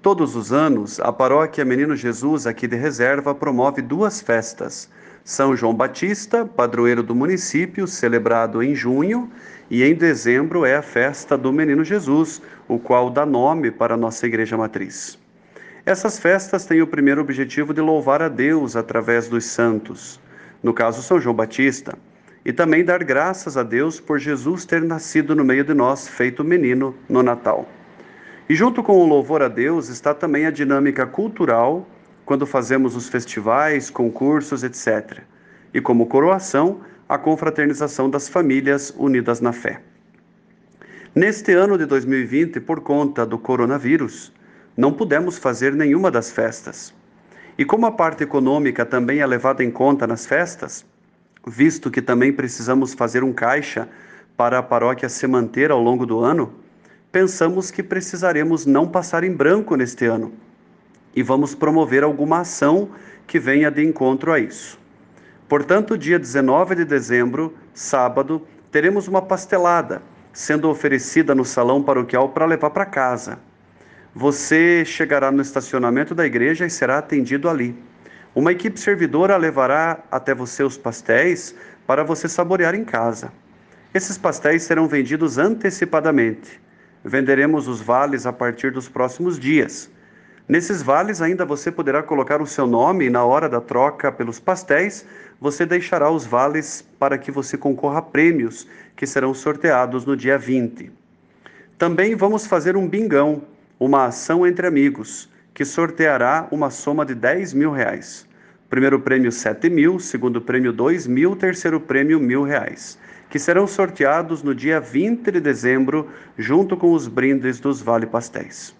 Todos os anos, a paróquia Menino Jesus aqui de Reserva promove duas festas. São João Batista, padroeiro do município, celebrado em junho, e em dezembro é a festa do Menino Jesus, o qual dá nome para nossa igreja matriz. Essas festas têm o primeiro objetivo de louvar a Deus através dos santos, no caso São João Batista, e também dar graças a Deus por Jesus ter nascido no meio de nós, feito menino no Natal. E junto com o louvor a Deus está também a dinâmica cultural, quando fazemos os festivais, concursos, etc. E como coroação, a confraternização das famílias unidas na fé. Neste ano de 2020, por conta do coronavírus, não pudemos fazer nenhuma das festas. E como a parte econômica também é levada em conta nas festas, visto que também precisamos fazer um caixa para a paróquia se manter ao longo do ano, pensamos que precisaremos não passar em branco neste ano e vamos promover alguma ação que venha de encontro a isso. Portanto, dia 19 de dezembro, sábado, teremos uma pastelada sendo oferecida no salão paroquial para levar para casa. Você chegará no estacionamento da igreja e será atendido ali. Uma equipe servidora levará até você os pastéis para você saborear em casa. Esses pastéis serão vendidos antecipadamente. Venderemos os vales a partir dos próximos dias. Nesses vales ainda você poderá colocar o seu nome e na hora da troca pelos pastéis, você deixará os vales para que você concorra a prêmios que serão sorteados no dia 20. Também vamos fazer um bingão, uma ação entre amigos, que sorteará uma soma de 10 mil reais. Primeiro prêmio 7 mil, segundo prêmio 2 mil, terceiro prêmio mil reais que serão sorteados no dia 20 de dezembro, junto com os brindes dos Vale Pastéis.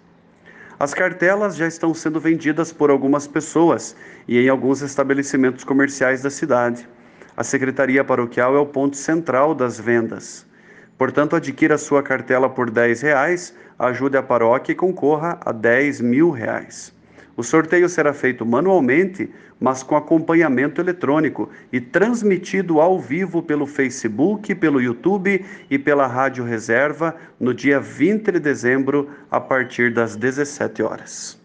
As cartelas já estão sendo vendidas por algumas pessoas e em alguns estabelecimentos comerciais da cidade. A Secretaria Paroquial é o ponto central das vendas. Portanto, adquira sua cartela por R$ reais, ajude a paróquia e concorra a 10 mil reais. O sorteio será feito manualmente, mas com acompanhamento eletrônico e transmitido ao vivo pelo Facebook, pelo YouTube e pela Rádio Reserva no dia 20 de dezembro, a partir das 17 horas.